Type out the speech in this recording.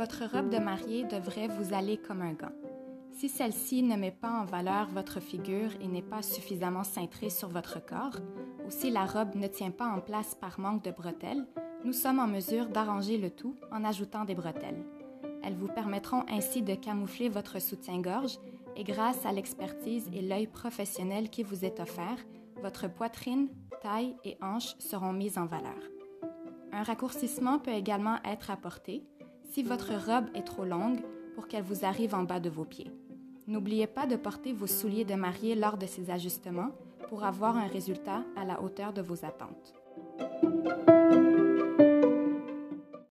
Votre robe de mariée devrait vous aller comme un gant. Si celle-ci ne met pas en valeur votre figure et n'est pas suffisamment cintrée sur votre corps, ou si la robe ne tient pas en place par manque de bretelles, nous sommes en mesure d'arranger le tout en ajoutant des bretelles. Elles vous permettront ainsi de camoufler votre soutien-gorge et grâce à l'expertise et l'œil professionnel qui vous est offert, votre poitrine, taille et hanches seront mises en valeur. Un raccourcissement peut également être apporté si votre robe est trop longue pour qu'elle vous arrive en bas de vos pieds. N'oubliez pas de porter vos souliers de mariée lors de ces ajustements pour avoir un résultat à la hauteur de vos attentes.